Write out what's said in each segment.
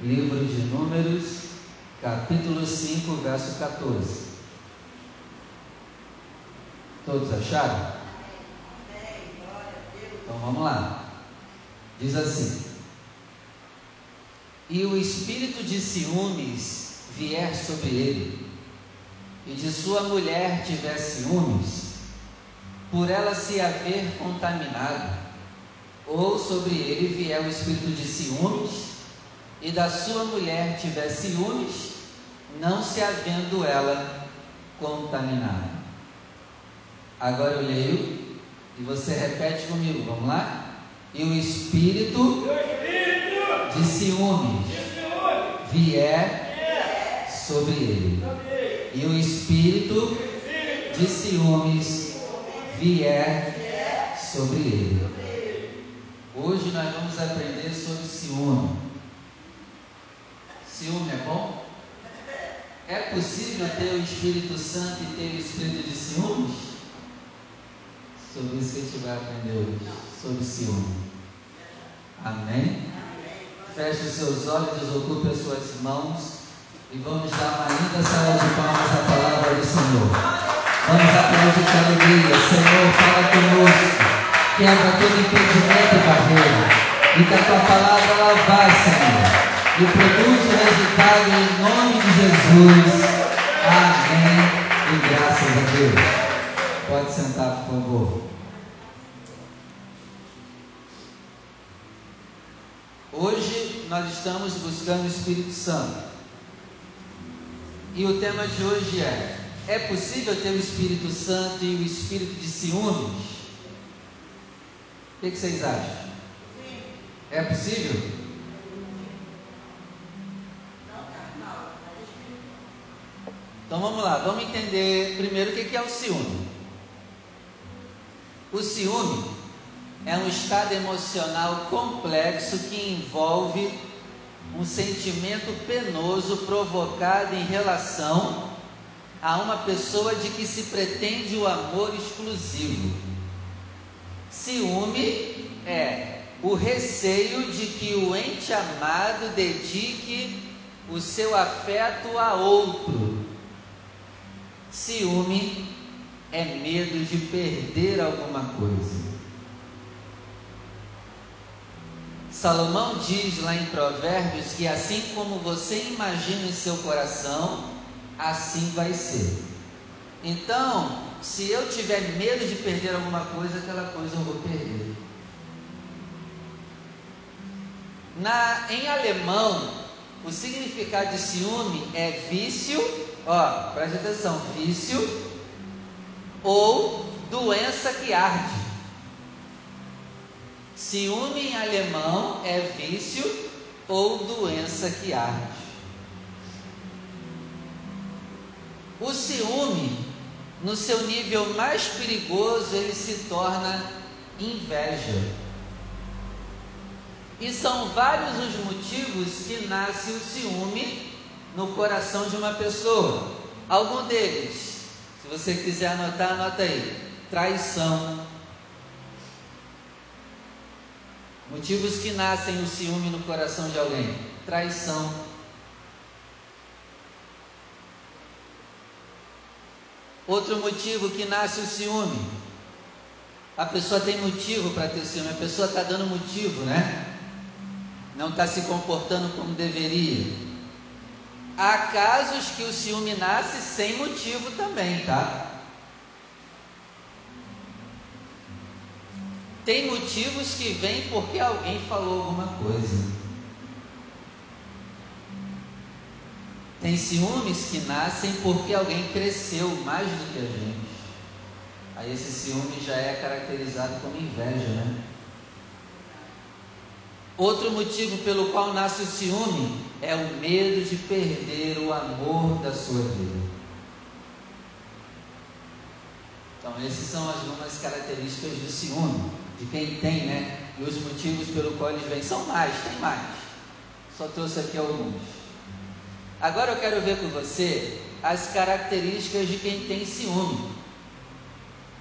livro de Números, capítulo 5, verso 14. Todos acharam? Então vamos lá. Diz assim: E o espírito de ciúmes vier sobre ele, e de sua mulher tiver ciúmes, por ela se haver contaminado, ou sobre ele vier o espírito de ciúmes, e da sua mulher tiver ciúmes, não se havendo ela contaminado. Agora eu leio e você repete comigo, vamos lá? E o espírito, de ciúmes vier sobre ele. E o espírito de ciúmes vier sobre ele. Hoje nós vamos aprender sobre ciúme. Ciúme é bom? É possível ter o Espírito Santo e ter o Espírito de ciúmes? Sobre isso que a gente vai aprender hoje, sobre ciúme. Amém? Feche os seus olhos, desocupe as suas mãos e vamos dar uma linda salva de palmas à palavra do Senhor. Vamos aplaudir com alegria. Senhor, fala conosco. Quebra todo impedimento e barreira. E que a tua palavra ela vá, Senhor e produz o resultado em nome de Jesus. Amém. E graças a Deus. Pode sentar, por favor. Hoje nós estamos buscando o Espírito Santo. E o tema de hoje é: é possível ter o Espírito Santo e o espírito de ciúmes? O que, que vocês acham? É possível? Então vamos lá, vamos entender primeiro o que é o ciúme. O ciúme é um estado emocional complexo que envolve um sentimento penoso provocado em relação a uma pessoa de que se pretende o amor exclusivo. Ciúme é o receio de que o ente amado dedique o seu afeto a outro Ciúme é medo de perder alguma coisa. Salomão diz lá em Provérbios que assim como você imagina em seu coração, assim vai ser. Então, se eu tiver medo de perder alguma coisa, aquela coisa eu vou perder. Na, em alemão, o significado de ciúme é vício Ó, preste atenção: vício ou doença que arde. Ciúme em alemão é vício ou doença que arde. O ciúme, no seu nível mais perigoso, ele se torna inveja. E são vários os motivos que nasce o ciúme no coração de uma pessoa. Algum deles, se você quiser anotar, anota aí. Traição. Motivos que nascem o ciúme no coração de alguém. Traição. Outro motivo que nasce o ciúme. A pessoa tem motivo para ter ciúme, a pessoa está dando motivo, né? Não está se comportando como deveria. Há casos que o ciúme nasce sem motivo também, tá? Tem motivos que vêm porque alguém falou alguma coisa. Tem ciúmes que nascem porque alguém cresceu mais do que a gente. Aí esse ciúme já é caracterizado como inveja, né? Outro motivo pelo qual nasce o ciúme é o medo de perder o amor da sua vida. Então, essas são algumas características do ciúme, de quem tem, né? E os motivos pelo qual eles vêm. São mais, tem mais. Só trouxe aqui alguns. Agora eu quero ver com você as características de quem tem ciúme.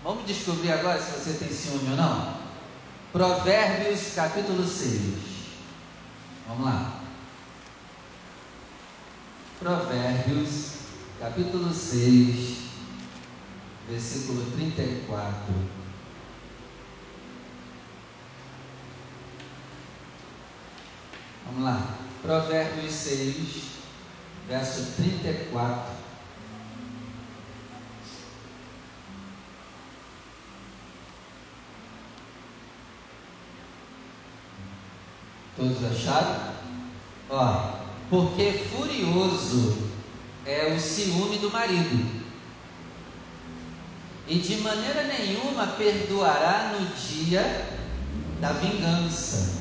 Vamos descobrir agora se você tem ciúme ou não? Provérbios capítulo 6. Vamos lá. Provérbios, capítulo 6, versículo 34. Vamos lá. Provérbios 6, verso 34. Todos acharam? Ó, porque furioso é o ciúme do marido, e de maneira nenhuma perdoará no dia da vingança.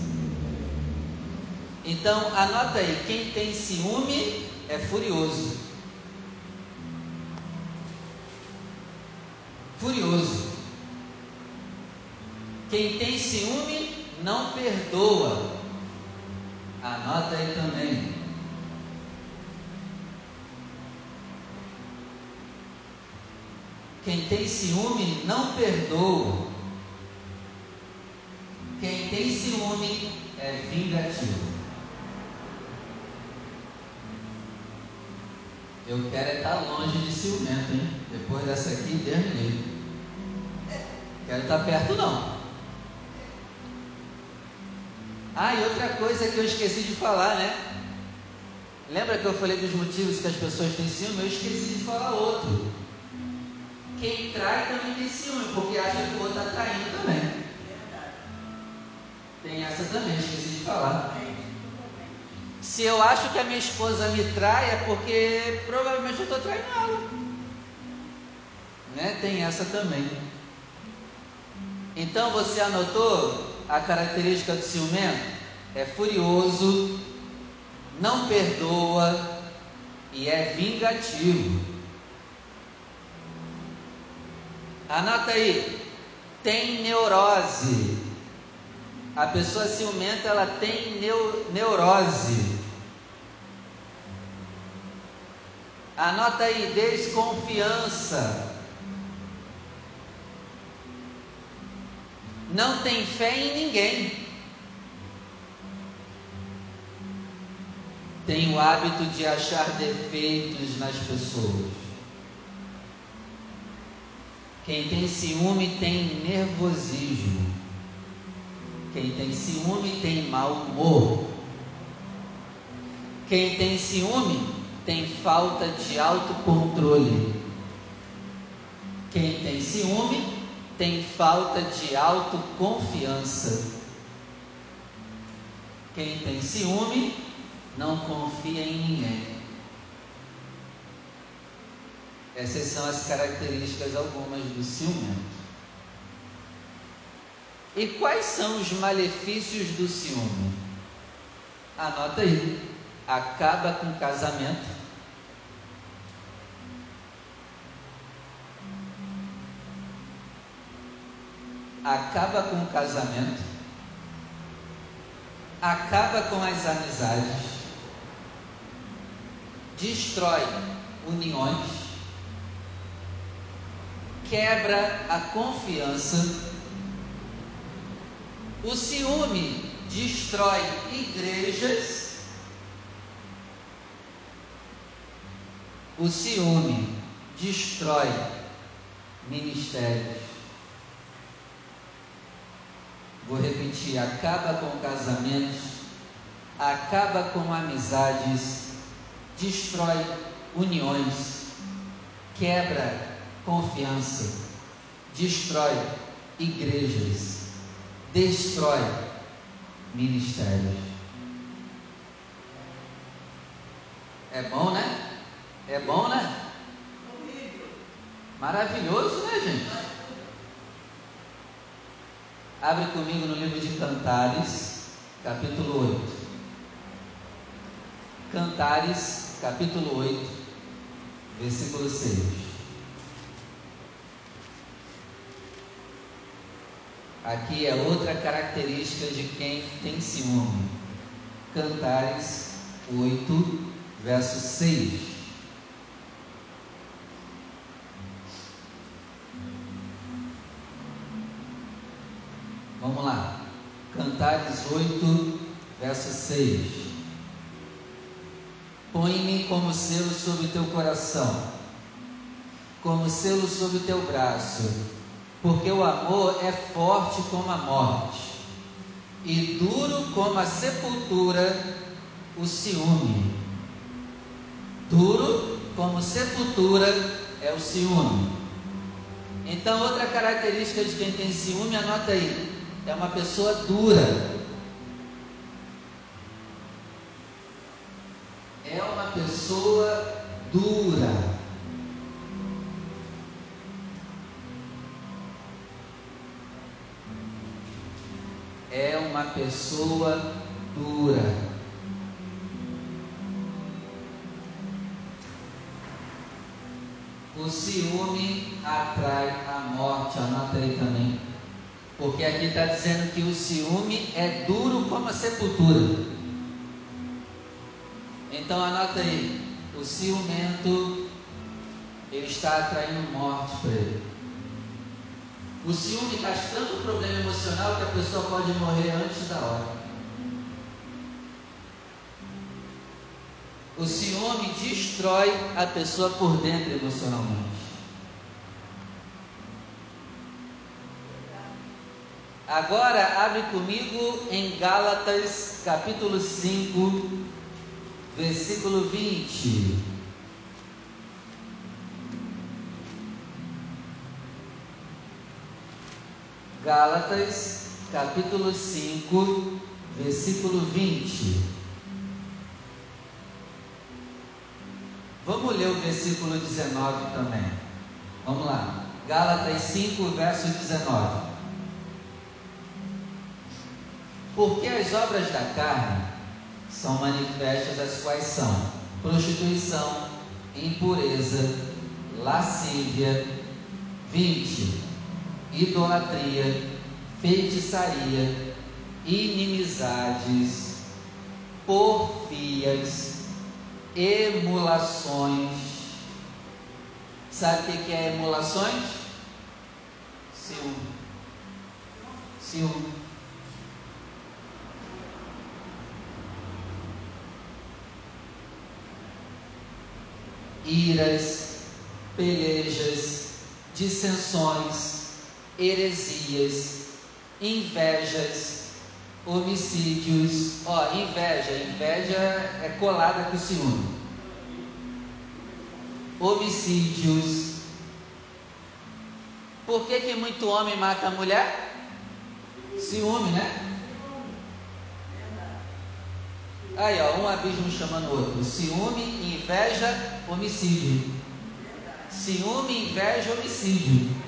Então, anota aí: quem tem ciúme é furioso. Furioso. Quem tem ciúme não perdoa. Anota aí também. Quem tem ciúme não perdoa. Quem tem ciúme é vingativo. Eu quero é estar longe de ciumento, hein? Depois dessa aqui, livre. Quero estar perto, não. Ah, e outra coisa que eu esqueci de falar, né? Lembra que eu falei dos motivos que as pessoas têm ciúme? Eu esqueci de falar outro. Quem trai também tem ciúme, porque acha que o outro está traindo também. Tem essa também, esqueci de falar. Se eu acho que a minha esposa me trai, é porque provavelmente eu estou traindo ela. Né? Tem essa também. Então você anotou a característica do ciumento? É furioso, não perdoa e é vingativo. Anota aí, tem neurose. A pessoa ciumenta ela tem neu, neurose. Anota aí, desconfiança. Não tem fé em ninguém. Tem o hábito de achar defeitos nas pessoas. Quem tem ciúme tem nervosismo. Quem tem ciúme tem mau humor. Quem tem ciúme tem falta de autocontrole. Quem tem ciúme tem falta de autoconfiança. Quem tem ciúme não confia em ninguém. Essas são as características algumas do ciúme. E quais são os malefícios do ciúme? Anota aí. Acaba com o casamento. Acaba com o casamento. Acaba com as amizades. Destrói uniões. Quebra a confiança o ciúme destrói igrejas. O ciúme destrói ministérios. Vou repetir: acaba com casamentos, acaba com amizades, destrói uniões, quebra confiança, destrói igrejas destrói ministérios. É bom, né? É bom, né? Maravilhoso, né, gente? Abre comigo no livro de Cantares, capítulo 8. Cantares, capítulo 8, versículo 6. Aqui é outra característica de quem tem ciúme. Cantares 8, verso 6. Vamos lá. Cantares 8, verso 6. Põe-me como selo sobre teu coração, como selo sobre teu braço, porque o amor é forte como a morte, e duro como a sepultura o ciúme. Duro como sepultura é o ciúme. Então, outra característica de quem tem ciúme, anota aí, é uma pessoa dura. É uma pessoa dura. É uma pessoa dura. O ciúme atrai a morte, anota aí também. Porque aqui está dizendo que o ciúme é duro como a sepultura. Então anota aí, o ciumento ele está atraindo morte para ele. O ciúme traz tanto problema emocional que a pessoa pode morrer antes da hora. O ciúme destrói a pessoa por dentro emocionalmente. Agora abre comigo em Gálatas capítulo 5, versículo 20. Gálatas capítulo 5, versículo 20. Vamos ler o versículo 19 também. Vamos lá. Gálatas 5, verso 19. Porque as obras da carne são manifestas, as quais são prostituição, impureza, lascívia, 20, idolatria, feitiçaria, inimizades, porfias, emulações. Sabe o que é emulações? Ciúme. Ciúme. Iras, pelejas, dissensões, heresias, invejas, homicídios. Ó, inveja, inveja é colada com ciúme. Homicídios. Por que, que muito homem mata a mulher? Ciúme, né? Aí, ó, um abismo chamando o outro. Ciúme, inveja, homicídio. Ciúme, inveja, homicídio.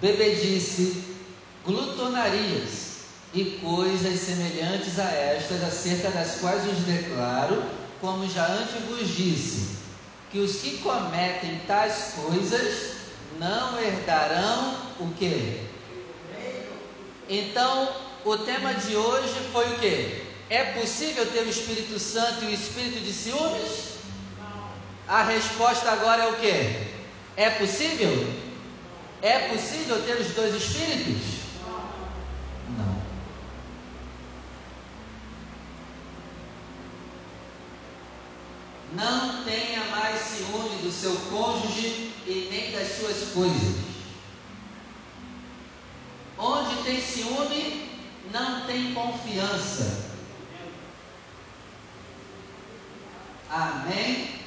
Bebedice, glutonarias e coisas semelhantes a estas, acerca das quais os declaro, como já antes vos disse, que os que cometem tais coisas não herdarão o que? Então, o tema de hoje foi o que? É possível ter o Espírito Santo e o Espírito de ciúmes? A resposta agora é o que? É possível? É possível ter os dois Espíritos? Não tenha mais ciúme do seu cônjuge e nem das suas coisas. Onde tem ciúme, não tem confiança. Amém.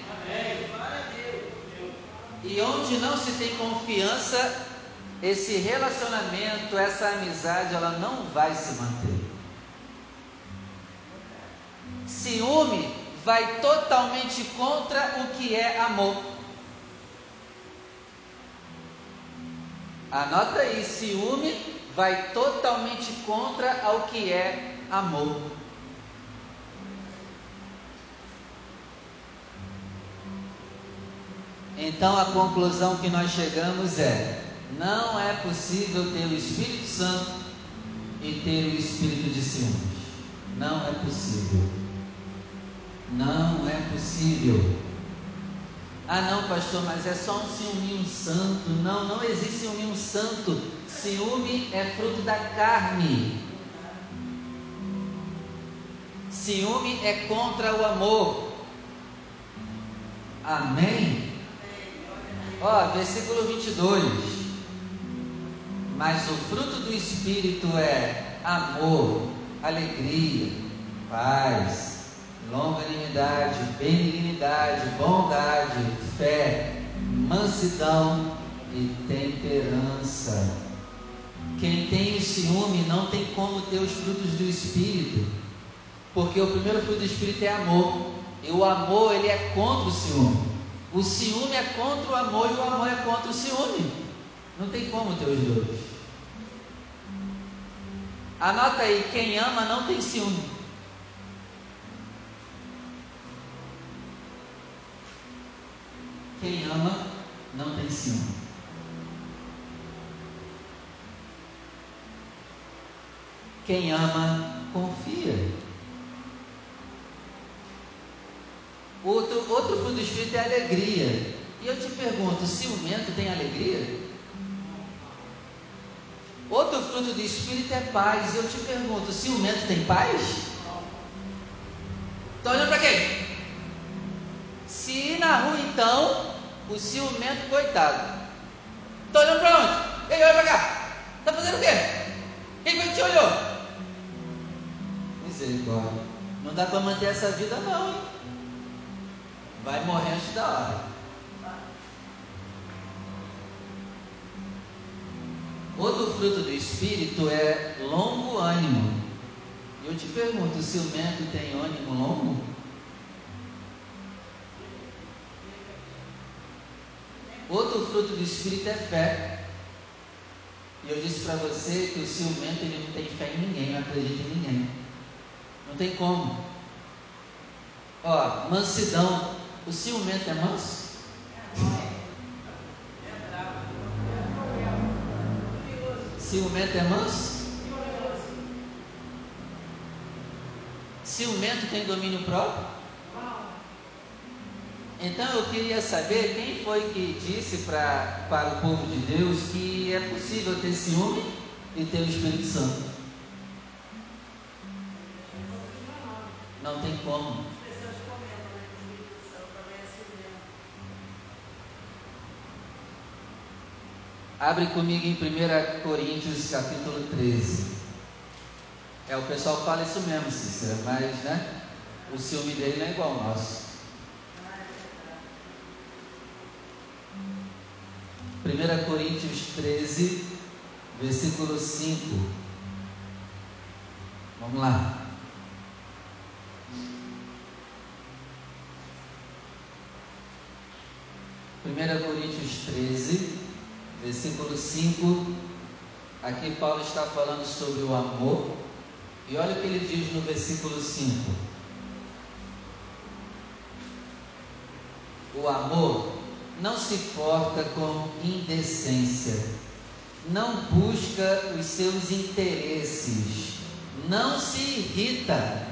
E onde não se tem confiança, esse relacionamento, essa amizade, ela não vai se manter. Ciúme vai totalmente contra o que é amor. Anota aí, ciúme vai totalmente contra o que é amor. Então a conclusão que nós chegamos é: não é possível ter o Espírito Santo e ter o espírito de ciúmes. Não é possível. Não é possível. Ah, não, pastor, mas é só um ciúminho santo. Não, não existe ciúminho santo. Ciúme é fruto da carne. Ciúme é contra o amor. Amém? Ó, versículo 22. Mas o fruto do Espírito é amor, alegria, paz, longanimidade, benignidade, bondade, fé, mansidão e temperança. Quem tem ciúme não tem como ter os frutos do Espírito, porque o primeiro fruto do Espírito é amor, e o amor ele é contra o ciúme. O ciúme é contra o amor e o amor é contra o ciúme. Não tem como ter os dois. Anota aí, quem ama não tem ciúme. Quem ama não tem ciúme. Quem ama, confia. Outro, outro fruto do Espírito é alegria. E eu te pergunto: ciumento tem alegria? Outro fruto do Espírito é paz. E eu te pergunto: ciumento tem paz? Está olhando para quem? Se na rua então, o ciumento, coitado. Está olhando para onde? Ele olha para cá. Está fazendo o quê? Quem foi que te olhou? Misericórdia. Não dá para manter essa vida não, hein? Vai morrer antes da hora. Outro fruto do Espírito é longo ânimo. Eu te pergunto, o ciumento tem ânimo longo? Outro fruto do Espírito é fé. E eu disse para você que o ciumento ele não tem fé em ninguém, não acredita em ninguém. Não tem como. Ó, mansidão. O ciumento é manso? Ciumento é manso? Ciumento tem domínio próprio? Então eu queria saber quem foi que disse pra, para o povo de Deus que é possível ter ciúme e ter o Espírito Santo. Não tem como. Abre comigo em 1 Coríntios capítulo 13. É, o pessoal fala isso mesmo, Cícera, mas né, o ciúme dele não é igual ao nosso. 1 Coríntios 13, versículo 5. Vamos lá. Primeira Coríntios 13, versículo 5, aqui Paulo está falando sobre o amor, e olha o que ele diz no versículo 5: O amor não se porta com indecência, não busca os seus interesses, não se irrita.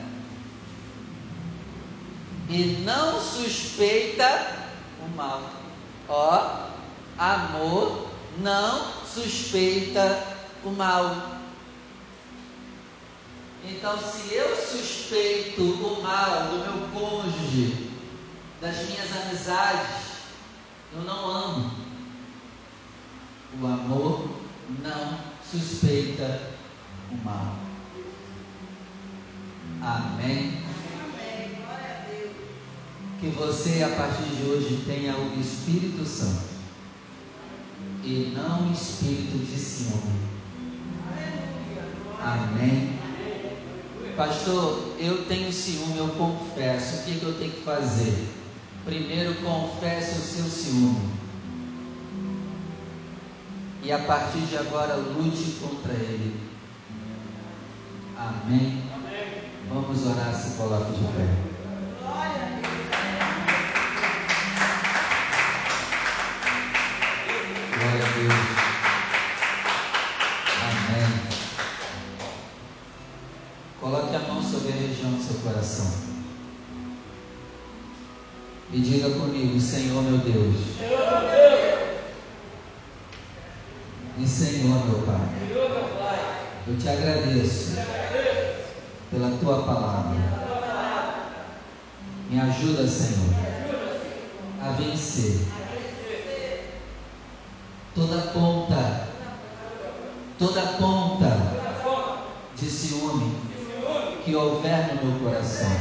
E não suspeita o mal. Ó, amor não suspeita o mal. Então, se eu suspeito o mal do meu cônjuge, das minhas amizades, eu não amo. O amor não suspeita o mal. Amém. Amém. Glória a Deus. Que você, a partir de hoje, tenha o Espírito Santo e não espírito de ciúme. Amém. Pastor, eu tenho ciúme, eu confesso. O que, que eu tenho que fazer? Primeiro, confesse o seu ciúme. E a partir de agora, lute contra ele. Amém. Vamos orar, se coloque de pé. Coração. E diga comigo, Senhor meu Deus. Senhor meu Deus. E Senhor meu Pai. Eu te agradeço pela tua palavra Me ajuda, Senhor, a vencer toda ponta, toda ponta de ciúme que houver no meu coração.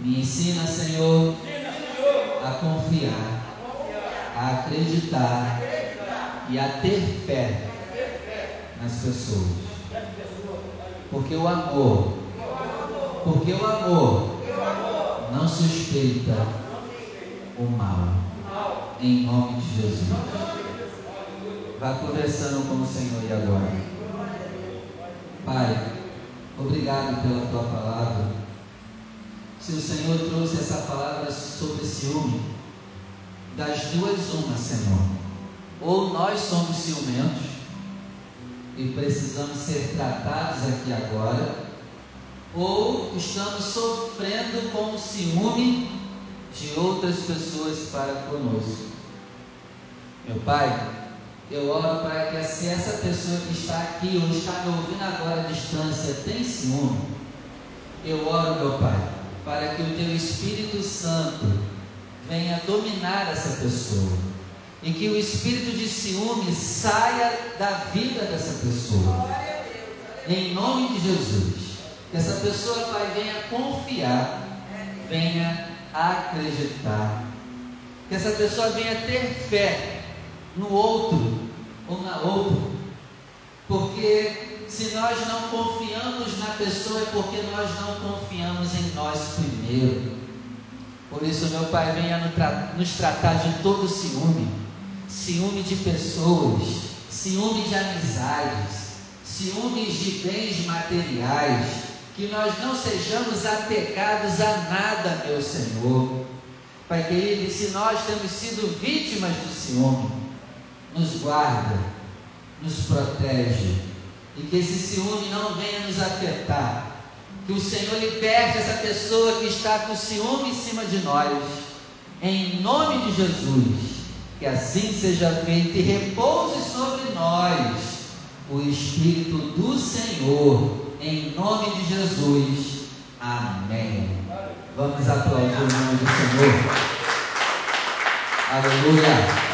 Me ensina, Senhor, a confiar, a acreditar e a ter fé nas pessoas. Porque o amor, porque o amor não suspeita o mal. Em nome de Jesus. Vá conversando com o Senhor e agora. Pai, obrigado pela tua palavra. Se o Senhor trouxe essa palavra sobre ciúme, das duas uma, Senhor. Ou nós somos ciumentos e precisamos ser tratados aqui agora, ou estamos sofrendo com o ciúme de outras pessoas para conosco. Meu Pai, eu oro para que se essa pessoa que está aqui ou está me ouvindo agora à distância tem ciúme, eu oro, meu Pai, para que o Teu Espírito Santo venha dominar essa pessoa e que o espírito de ciúme saia da vida dessa pessoa. Em nome de Jesus. Que essa pessoa, Pai, venha confiar, venha acreditar. Que essa pessoa venha ter fé no outro ou na outra. Porque se nós não confiamos na pessoa é porque nós não confiamos em nós primeiro. Por isso, meu Pai, venha nos tratar de todo ciúme, ciúme de pessoas, ciúme de amizades, ciúmes de bens materiais, que nós não sejamos apegados a nada, meu Senhor. Pai querido, se nós temos sido vítimas do ciúme, nos guarda, nos protege, e que esse ciúme não venha nos afetar. Que o Senhor liberte essa pessoa que está com ciúme em cima de nós, em nome de Jesus. Que assim seja feito e repouse sobre nós o Espírito do Senhor, em nome de Jesus. Amém. Vamos aplaudir o nome do Senhor. Aleluia.